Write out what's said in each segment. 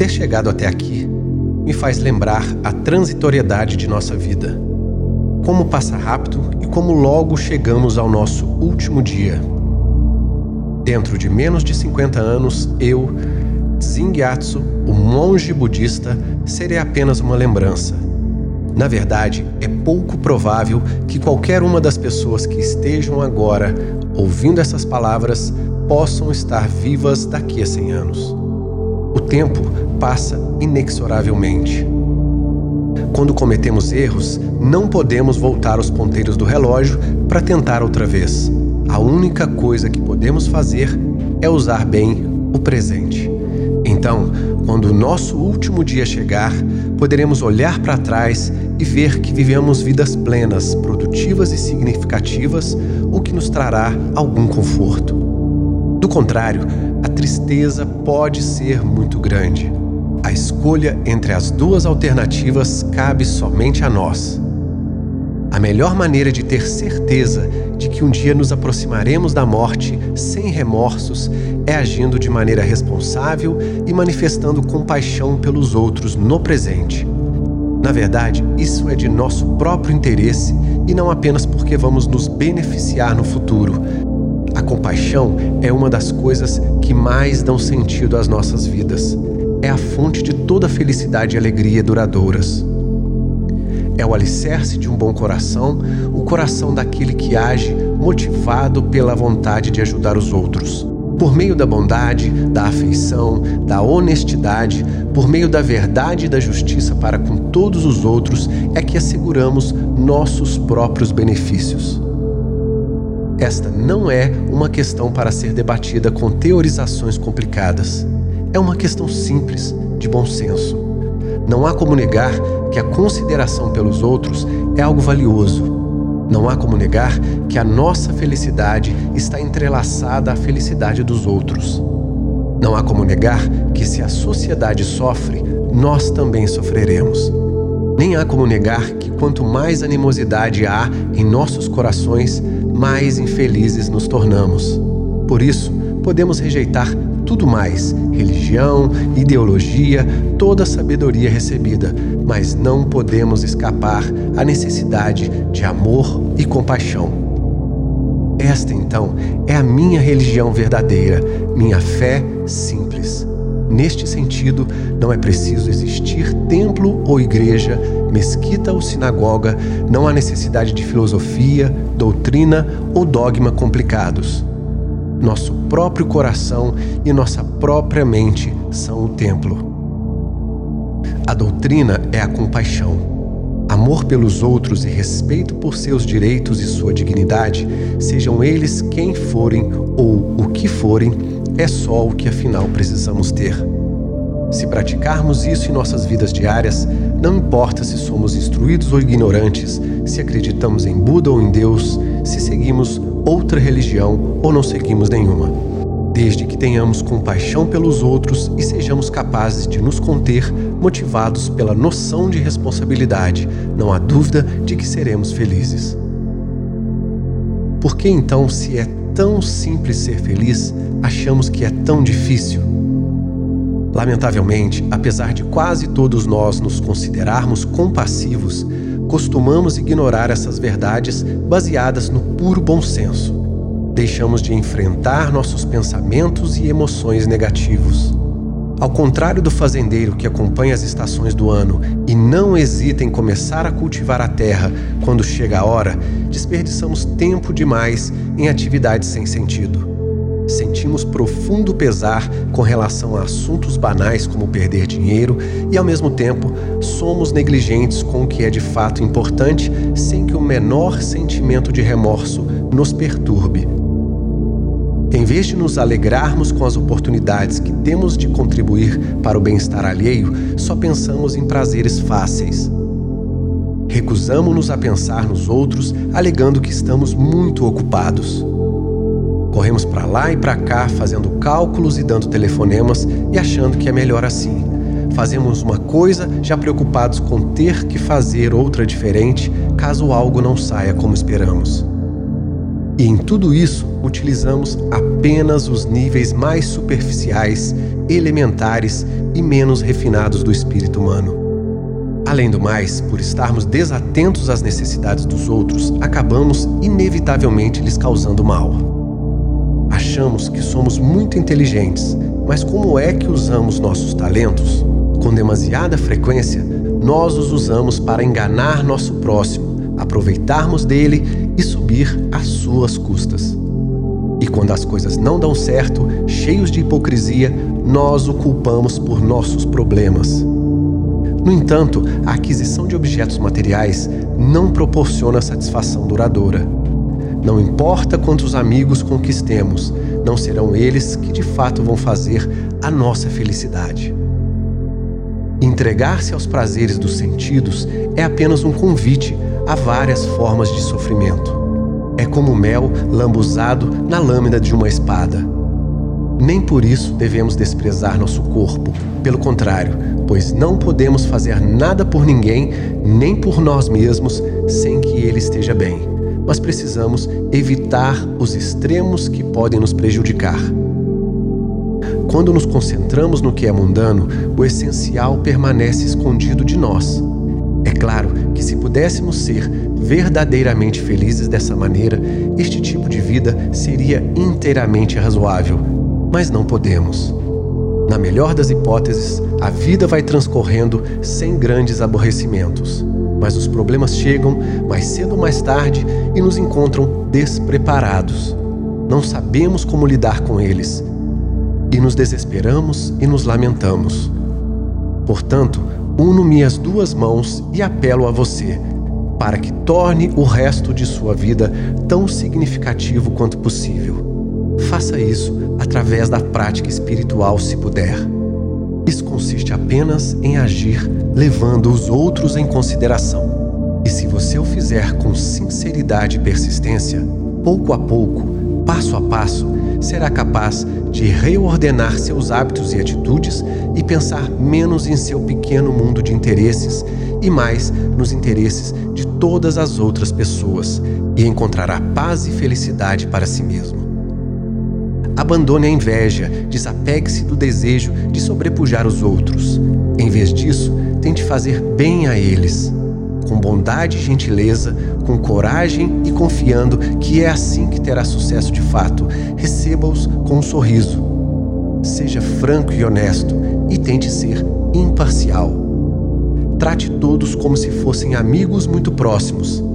Ter chegado até aqui me faz lembrar a transitoriedade de nossa vida. Como passa rápido e como logo chegamos ao nosso último dia. Dentro de menos de 50 anos, eu, Zingyatso, o monge budista, serei apenas uma lembrança. Na verdade, é pouco provável que qualquer uma das pessoas que estejam agora ouvindo essas palavras possam estar vivas daqui a 100 anos. O tempo passa inexoravelmente. Quando cometemos erros, não podemos voltar os ponteiros do relógio para tentar outra vez. A única coisa que podemos fazer é usar bem o presente. Então, quando o nosso último dia chegar, poderemos olhar para trás e ver que vivemos vidas plenas, produtivas e significativas, o que nos trará algum conforto. Do contrário, a tristeza pode ser muito grande. A escolha entre as duas alternativas cabe somente a nós. A melhor maneira de ter certeza de que um dia nos aproximaremos da morte sem remorsos é agindo de maneira responsável e manifestando compaixão pelos outros no presente. Na verdade, isso é de nosso próprio interesse e não apenas porque vamos nos beneficiar no futuro. A compaixão é uma das coisas que mais dão sentido às nossas vidas. É a fonte de toda felicidade e alegria duradouras é o alicerce de um bom coração, o coração daquele que age motivado pela vontade de ajudar os outros. Por meio da bondade, da afeição, da honestidade, por meio da verdade e da justiça para com todos os outros, é que asseguramos nossos próprios benefícios. Esta não é uma questão para ser debatida com teorizações complicadas. É uma questão simples, de bom senso. Não há como negar que a consideração pelos outros é algo valioso. Não há como negar que a nossa felicidade está entrelaçada à felicidade dos outros. Não há como negar que se a sociedade sofre, nós também sofreremos. Nem há como negar que quanto mais animosidade há em nossos corações, mais infelizes nos tornamos. Por isso, podemos rejeitar tudo mais: religião, ideologia, toda a sabedoria recebida, mas não podemos escapar à necessidade de amor e compaixão. Esta, então, é a minha religião verdadeira, minha fé simples. Neste sentido, não é preciso existir templo ou igreja, mesquita ou sinagoga, não há necessidade de filosofia, doutrina ou dogma complicados. Nosso próprio coração e nossa própria mente são o templo. A doutrina é a compaixão. Amor pelos outros e respeito por seus direitos e sua dignidade, sejam eles quem forem ou o que forem, é só o que afinal precisamos ter. Se praticarmos isso em nossas vidas diárias, não importa se somos instruídos ou ignorantes, se acreditamos em Buda ou em Deus, se seguimos outra religião ou não seguimos nenhuma. Desde que tenhamos compaixão pelos outros e sejamos capazes de nos conter, motivados pela noção de responsabilidade, não há dúvida de que seremos felizes. Por que então, se é tão simples ser feliz, achamos que é tão difícil? Lamentavelmente, apesar de quase todos nós nos considerarmos compassivos, costumamos ignorar essas verdades baseadas no puro bom senso. Deixamos de enfrentar nossos pensamentos e emoções negativos. Ao contrário do fazendeiro que acompanha as estações do ano e não hesita em começar a cultivar a terra quando chega a hora, desperdiçamos tempo demais em atividades sem sentido sentimos profundo pesar com relação a assuntos banais como perder dinheiro e, ao mesmo tempo, somos negligentes com o que é de fato importante sem que o menor sentimento de remorso nos perturbe. Em vez de nos alegrarmos com as oportunidades que temos de contribuir para o bem-estar alheio, só pensamos em prazeres fáceis. Recusamos-nos a pensar nos outros, alegando que estamos muito ocupados. Corremos para lá e para cá, fazendo cálculos e dando telefonemas e achando que é melhor assim. Fazemos uma coisa já preocupados com ter que fazer outra diferente caso algo não saia como esperamos. E em tudo isso, utilizamos apenas os níveis mais superficiais, elementares e menos refinados do espírito humano. Além do mais, por estarmos desatentos às necessidades dos outros, acabamos inevitavelmente lhes causando mal. Achamos que somos muito inteligentes, mas como é que usamos nossos talentos? Com demasiada frequência, nós os usamos para enganar nosso próximo, aproveitarmos dele e subir às suas custas. E quando as coisas não dão certo, cheios de hipocrisia, nós o culpamos por nossos problemas. No entanto, a aquisição de objetos materiais não proporciona satisfação duradoura. Não importa quantos amigos conquistemos, não serão eles que de fato vão fazer a nossa felicidade. Entregar-se aos prazeres dos sentidos é apenas um convite a várias formas de sofrimento. É como mel lambuzado na lâmina de uma espada. Nem por isso devemos desprezar nosso corpo, pelo contrário, pois não podemos fazer nada por ninguém, nem por nós mesmos, sem que ele esteja bem. Mas precisamos evitar os extremos que podem nos prejudicar. Quando nos concentramos no que é mundano, o essencial permanece escondido de nós. É claro que, se pudéssemos ser verdadeiramente felizes dessa maneira, este tipo de vida seria inteiramente razoável, mas não podemos. Na melhor das hipóteses, a vida vai transcorrendo sem grandes aborrecimentos, mas os problemas chegam mais cedo ou mais tarde e nos encontram despreparados. Não sabemos como lidar com eles e nos desesperamos e nos lamentamos. Portanto, uno-me as duas mãos e apelo a você, para que torne o resto de sua vida tão significativo quanto possível. Faça isso através da prática espiritual, se puder. Isso consiste apenas em agir levando os outros em consideração. E se você o fizer com sinceridade e persistência, pouco a pouco, passo a passo, será capaz de reordenar seus hábitos e atitudes e pensar menos em seu pequeno mundo de interesses e mais nos interesses de todas as outras pessoas e encontrará paz e felicidade para si mesmo. Abandone a inveja, desapegue-se do desejo de sobrepujar os outros. Em vez disso, tente fazer bem a eles com bondade e gentileza, com coragem e confiando que é assim que terá sucesso de fato. Receba-os com um sorriso. Seja franco e honesto e tente ser imparcial. Trate todos como se fossem amigos muito próximos.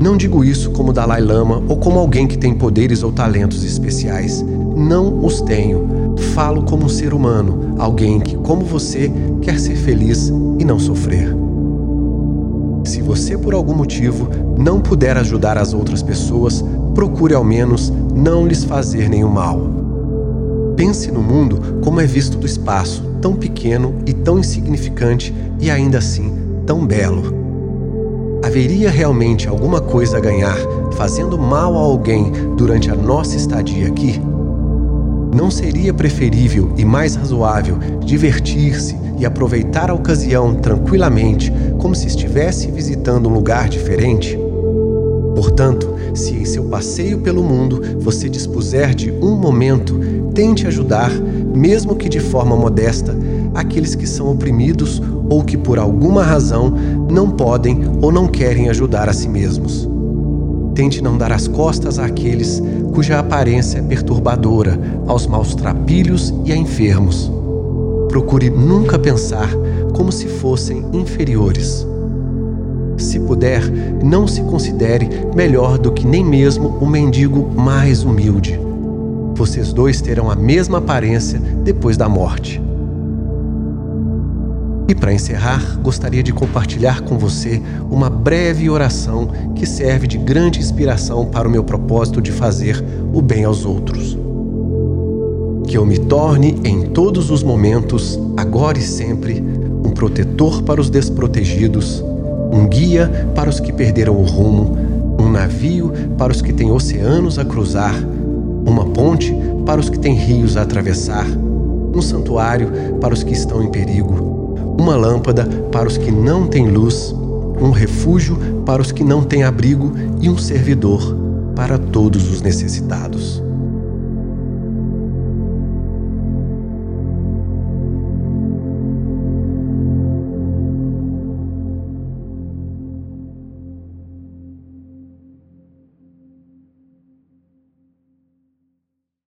Não digo isso como Dalai Lama ou como alguém que tem poderes ou talentos especiais. Não os tenho. Falo como um ser humano, alguém que, como você, quer ser feliz e não sofrer. Se você por algum motivo não puder ajudar as outras pessoas, procure ao menos não lhes fazer nenhum mal. Pense no mundo como é visto do espaço, tão pequeno e tão insignificante e ainda assim tão belo. Haveria realmente alguma coisa a ganhar fazendo mal a alguém durante a nossa estadia aqui? Não seria preferível e mais razoável divertir-se e aproveitar a ocasião tranquilamente, como se estivesse visitando um lugar diferente? Portanto, se em seu passeio pelo mundo você dispuser de um momento, tente ajudar, mesmo que de forma modesta, aqueles que são oprimidos ou que por alguma razão não podem ou não querem ajudar a si mesmos. Tente não dar as costas àqueles cuja aparência é perturbadora, aos maus trapilhos e a enfermos procure nunca pensar como se fossem inferiores. Se puder, não se considere melhor do que nem mesmo o mendigo mais humilde. Vocês dois terão a mesma aparência depois da morte. E para encerrar, gostaria de compartilhar com você uma breve oração que serve de grande inspiração para o meu propósito de fazer o bem aos outros. Que eu me torne em todos os momentos, agora e sempre, um protetor para os desprotegidos, um guia para os que perderam o rumo, um navio para os que têm oceanos a cruzar, uma ponte para os que têm rios a atravessar, um santuário para os que estão em perigo, uma lâmpada para os que não têm luz, um refúgio para os que não têm abrigo e um servidor, para todos os necessitados.